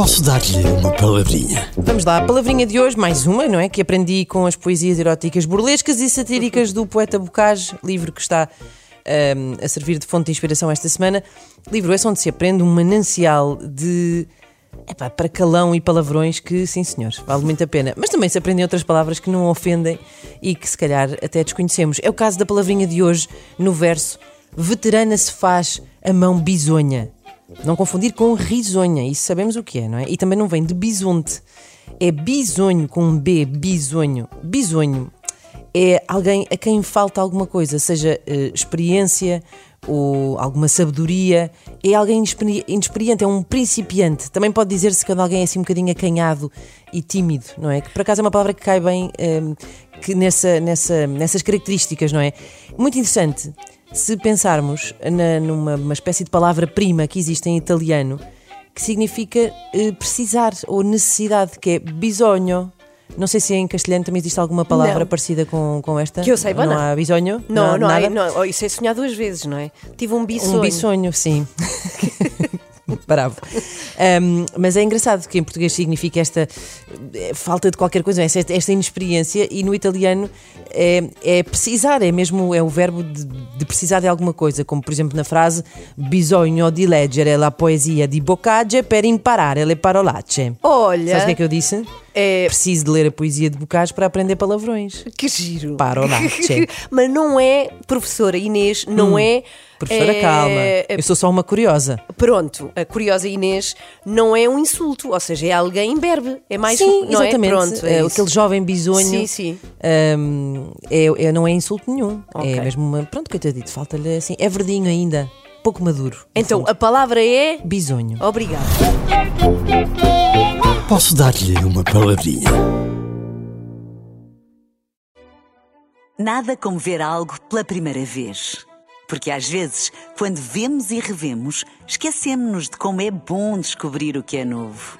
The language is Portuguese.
Posso dar-lhe uma palavrinha? Vamos lá, a palavrinha de hoje, mais uma, não é? Que aprendi com as poesias eróticas burlescas e satíricas do poeta Bocage, livro que está ahm, a servir de fonte de inspiração esta semana. Livro esse onde se aprende um manancial de. Epá, para calão e palavrões que, sim senhor, vale muito a pena. Mas também se aprendem outras palavras que não ofendem e que se calhar até desconhecemos. É o caso da palavrinha de hoje, no verso Veterana se faz a mão bisonha. Não confundir com risonha, isso sabemos o que é, não é? E também não vem de bisonte. É bisonho com um B, bisonho. Bisonho é alguém a quem falta alguma coisa, seja eh, experiência ou alguma sabedoria. É alguém inexperi- inexperiente, é um principiante. Também pode dizer-se quando alguém é assim um bocadinho acanhado e tímido, não é? Que por acaso é uma palavra que cai bem eh, que nessa, nessa, nessas características, não é? Muito interessante. Se pensarmos na- numa uma espécie de palavra-prima que existe em italiano, que significa eh, precisar ou necessidade, que é bisogno. Não sei se em castelhano também existe alguma palavra Não. parecida com, com esta. Que eu saiba, não. não. há bisogno? Não, há não, nada? não, oh, isso é sonhar duas vezes, não é? Tive um bisonho. Um bisonho, sim. Bravo. Um, mas é engraçado que em português significa esta falta de qualquer coisa, esta, esta inexperiência, e no italiano é, é precisar, é mesmo é o verbo de, de precisar de alguma coisa, como por exemplo na frase bisogno di leggere la poesia di Boccaccio per imparare le parolacce. Olha, Sabes o que é que eu disse? é, Preciso de ler a poesia de Boccaccio para aprender palavrões. que giro. Parolacce. Mas não é, professora Inês, não é. Professora, é, calma. é, Eu sou só uma curiosa. Pronto, a curiosa Inês não é um insulto, ou seja, é alguém imberbe. É mais Sim, não exatamente. É? Pronto, é isso. aquele jovem bisonho. Sim, sim. hum, é, é- não é insulto nenhum. Ok. É mesmo uma. Pronto, coitadito, falta-lhe assim. É verdinho ainda. Pouco maduro. Então, fundo. a palavra é. Bisonho. Obrigada. Posso dar-lhe uma palavrinha? Nada como ver algo pela primeira vez. Porque às vezes, quando vemos e revemos, esquecemos-nos de como é bom descobrir o que é novo.